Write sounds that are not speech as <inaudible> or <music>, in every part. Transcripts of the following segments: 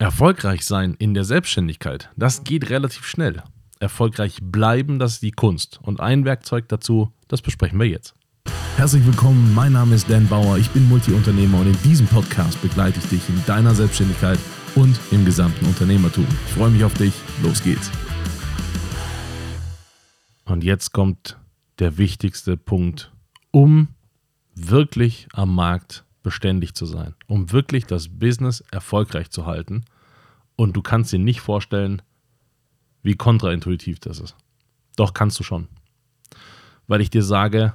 Erfolgreich sein in der Selbstständigkeit, das geht relativ schnell. Erfolgreich bleiben, das ist die Kunst. Und ein Werkzeug dazu, das besprechen wir jetzt. Herzlich willkommen, mein Name ist Dan Bauer, ich bin Multiunternehmer und in diesem Podcast begleite ich dich in deiner Selbstständigkeit und im gesamten Unternehmertum. Ich freue mich auf dich, los geht's. Und jetzt kommt der wichtigste Punkt, um wirklich am Markt beständig zu sein, um wirklich das Business erfolgreich zu halten. Und du kannst dir nicht vorstellen, wie kontraintuitiv das ist. Doch kannst du schon. Weil ich dir sage,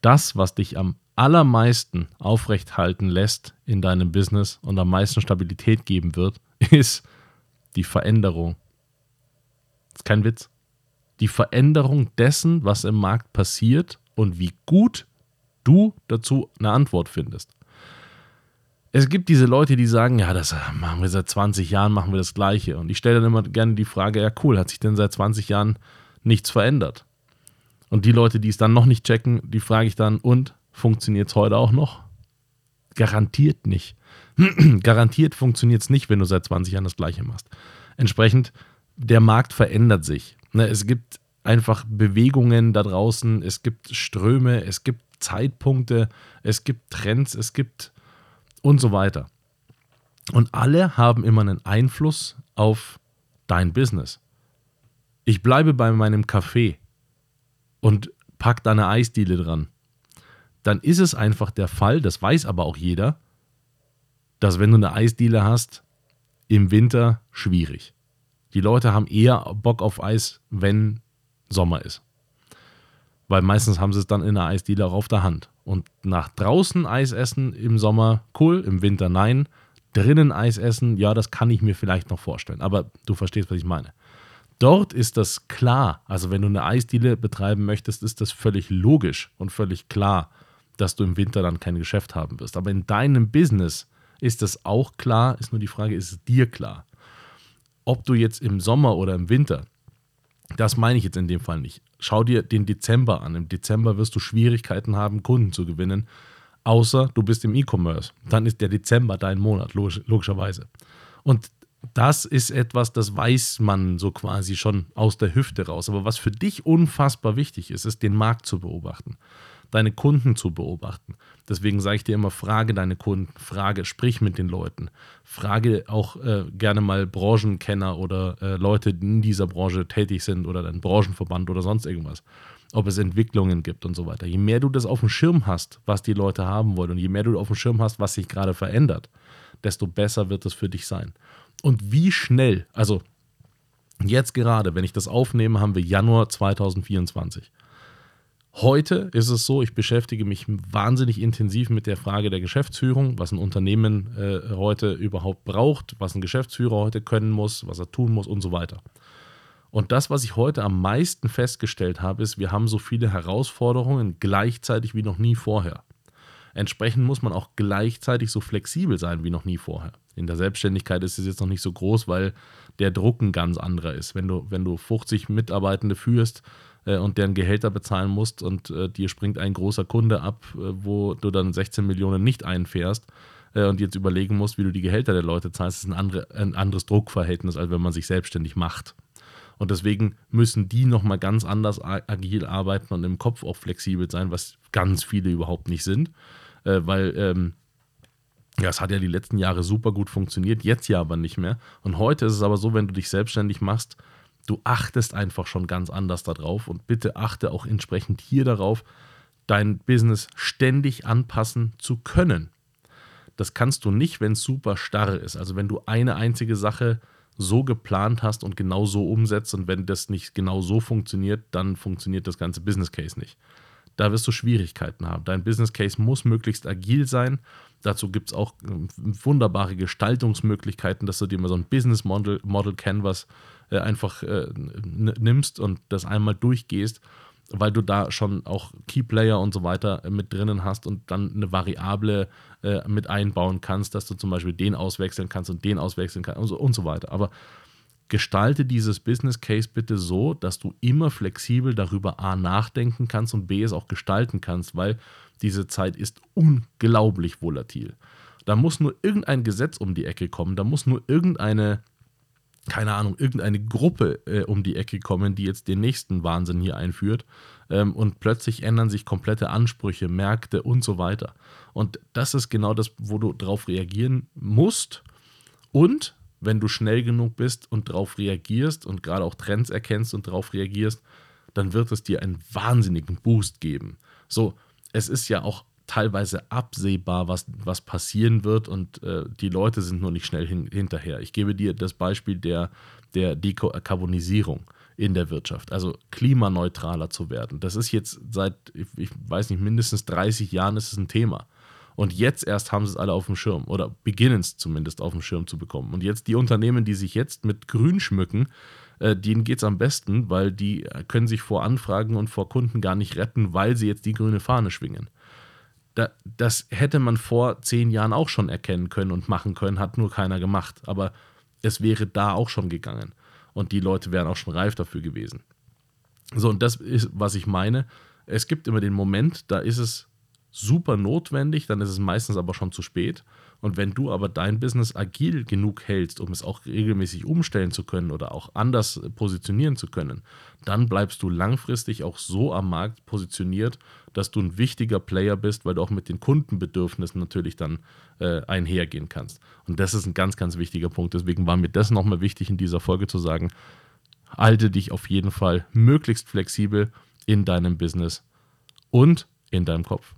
das, was dich am allermeisten aufrecht halten lässt in deinem Business und am meisten Stabilität geben wird, <laughs> ist die Veränderung. Das ist kein Witz. Die Veränderung dessen, was im Markt passiert und wie gut du dazu eine Antwort findest. Es gibt diese Leute, die sagen, ja, das machen wir seit 20 Jahren, machen wir das Gleiche. Und ich stelle dann immer gerne die Frage, ja cool, hat sich denn seit 20 Jahren nichts verändert? Und die Leute, die es dann noch nicht checken, die frage ich dann, und funktioniert es heute auch noch? Garantiert nicht. <clears throat> Garantiert funktioniert es nicht, wenn du seit 20 Jahren das Gleiche machst. Entsprechend, der Markt verändert sich. Ne, es gibt einfach Bewegungen da draußen, es gibt Ströme, es gibt Zeitpunkte, es gibt Trends, es gibt und so weiter. Und alle haben immer einen Einfluss auf dein Business. Ich bleibe bei meinem Café und pack da eine Eisdiele dran. Dann ist es einfach der Fall, das weiß aber auch jeder, dass wenn du eine Eisdiele hast, im Winter schwierig. Die Leute haben eher Bock auf Eis, wenn Sommer ist. Weil meistens haben sie es dann in der Eisdiele auch auf der Hand. Und nach draußen Eis essen im Sommer, cool, im Winter nein. Drinnen Eis essen, ja, das kann ich mir vielleicht noch vorstellen. Aber du verstehst, was ich meine. Dort ist das klar. Also wenn du eine Eisdiele betreiben möchtest, ist das völlig logisch und völlig klar, dass du im Winter dann kein Geschäft haben wirst. Aber in deinem Business ist das auch klar, ist nur die Frage, ist es dir klar? Ob du jetzt im Sommer oder im Winter das meine ich jetzt in dem Fall nicht. Schau dir den Dezember an. Im Dezember wirst du Schwierigkeiten haben, Kunden zu gewinnen, außer du bist im E-Commerce. Dann ist der Dezember dein Monat, logisch, logischerweise. Und das ist etwas, das weiß man so quasi schon aus der Hüfte raus. Aber was für dich unfassbar wichtig ist, ist den Markt zu beobachten deine Kunden zu beobachten. Deswegen sage ich dir immer, frage deine Kunden, frage, sprich mit den Leuten, frage auch äh, gerne mal Branchenkenner oder äh, Leute, die in dieser Branche tätig sind oder dein Branchenverband oder sonst irgendwas, ob es Entwicklungen gibt und so weiter. Je mehr du das auf dem Schirm hast, was die Leute haben wollen und je mehr du auf dem Schirm hast, was sich gerade verändert, desto besser wird es für dich sein. Und wie schnell, also jetzt gerade, wenn ich das aufnehme, haben wir Januar 2024. Heute ist es so, ich beschäftige mich wahnsinnig intensiv mit der Frage der Geschäftsführung, was ein Unternehmen äh, heute überhaupt braucht, was ein Geschäftsführer heute können muss, was er tun muss und so weiter. Und das, was ich heute am meisten festgestellt habe, ist, wir haben so viele Herausforderungen gleichzeitig wie noch nie vorher. Entsprechend muss man auch gleichzeitig so flexibel sein wie noch nie vorher. In der Selbstständigkeit ist es jetzt noch nicht so groß, weil der Druck ein ganz anderer ist. Wenn du, wenn du 50 Mitarbeitende führst, äh, und deren Gehälter bezahlen musst und äh, dir springt ein großer Kunde ab, äh, wo du dann 16 Millionen nicht einfährst äh, und jetzt überlegen musst, wie du die Gehälter der Leute zahlst, ist ein, andere, ein anderes Druckverhältnis, als wenn man sich selbstständig macht. Und deswegen müssen die nochmal ganz anders agil arbeiten und im Kopf auch flexibel sein, was ganz viele überhaupt nicht sind, äh, weil ähm, ja, es hat ja die letzten Jahre super gut funktioniert, jetzt ja aber nicht mehr. Und heute ist es aber so, wenn du dich selbstständig machst, du achtest einfach schon ganz anders darauf und bitte achte auch entsprechend hier darauf, dein Business ständig anpassen zu können. Das kannst du nicht, wenn es super starr ist. Also wenn du eine einzige Sache so geplant hast und genau so umsetzt und wenn das nicht genau so funktioniert, dann funktioniert das ganze Business Case nicht. Da wirst du Schwierigkeiten haben. Dein Business Case muss möglichst agil sein. Dazu gibt es auch äh, wunderbare Gestaltungsmöglichkeiten, dass du dir mal so ein Business Model, Model Canvas äh, einfach äh, nimmst und das einmal durchgehst, weil du da schon auch Keyplayer und so weiter äh, mit drinnen hast und dann eine Variable äh, mit einbauen kannst, dass du zum Beispiel den auswechseln kannst und den auswechseln kannst und so, und so weiter. Aber gestalte dieses Business Case bitte so, dass du immer flexibel darüber A nachdenken kannst und B es auch gestalten kannst, weil diese Zeit ist unglaublich volatil. Da muss nur irgendein Gesetz um die Ecke kommen, da muss nur irgendeine, keine Ahnung, irgendeine Gruppe äh, um die Ecke kommen, die jetzt den nächsten Wahnsinn hier einführt. Ähm, und plötzlich ändern sich komplette Ansprüche, Märkte und so weiter. Und das ist genau das, wo du darauf reagieren musst. Und wenn du schnell genug bist und darauf reagierst und gerade auch Trends erkennst und darauf reagierst, dann wird es dir einen wahnsinnigen Boost geben. So, es ist ja auch teilweise absehbar, was, was passieren wird und äh, die Leute sind nur nicht schnell hin, hinterher. Ich gebe dir das Beispiel der, der Dekarbonisierung in der Wirtschaft, also klimaneutraler zu werden. Das ist jetzt seit, ich weiß nicht, mindestens 30 Jahren ist es ein Thema. Und jetzt erst haben sie es alle auf dem Schirm oder beginnen es zumindest auf dem Schirm zu bekommen. Und jetzt die Unternehmen, die sich jetzt mit Grün schmücken, äh, denen geht es am besten, weil die können sich vor Anfragen und vor Kunden gar nicht retten, weil sie jetzt die grüne Fahne schwingen. Da, das hätte man vor zehn Jahren auch schon erkennen können und machen können, hat nur keiner gemacht. Aber es wäre da auch schon gegangen. Und die Leute wären auch schon reif dafür gewesen. So, und das ist, was ich meine. Es gibt immer den Moment, da ist es super notwendig, dann ist es meistens aber schon zu spät. Und wenn du aber dein Business agil genug hältst, um es auch regelmäßig umstellen zu können oder auch anders positionieren zu können, dann bleibst du langfristig auch so am Markt positioniert, dass du ein wichtiger Player bist, weil du auch mit den Kundenbedürfnissen natürlich dann äh, einhergehen kannst. Und das ist ein ganz, ganz wichtiger Punkt. Deswegen war mir das nochmal wichtig in dieser Folge zu sagen, halte dich auf jeden Fall möglichst flexibel in deinem Business und in deinem Kopf.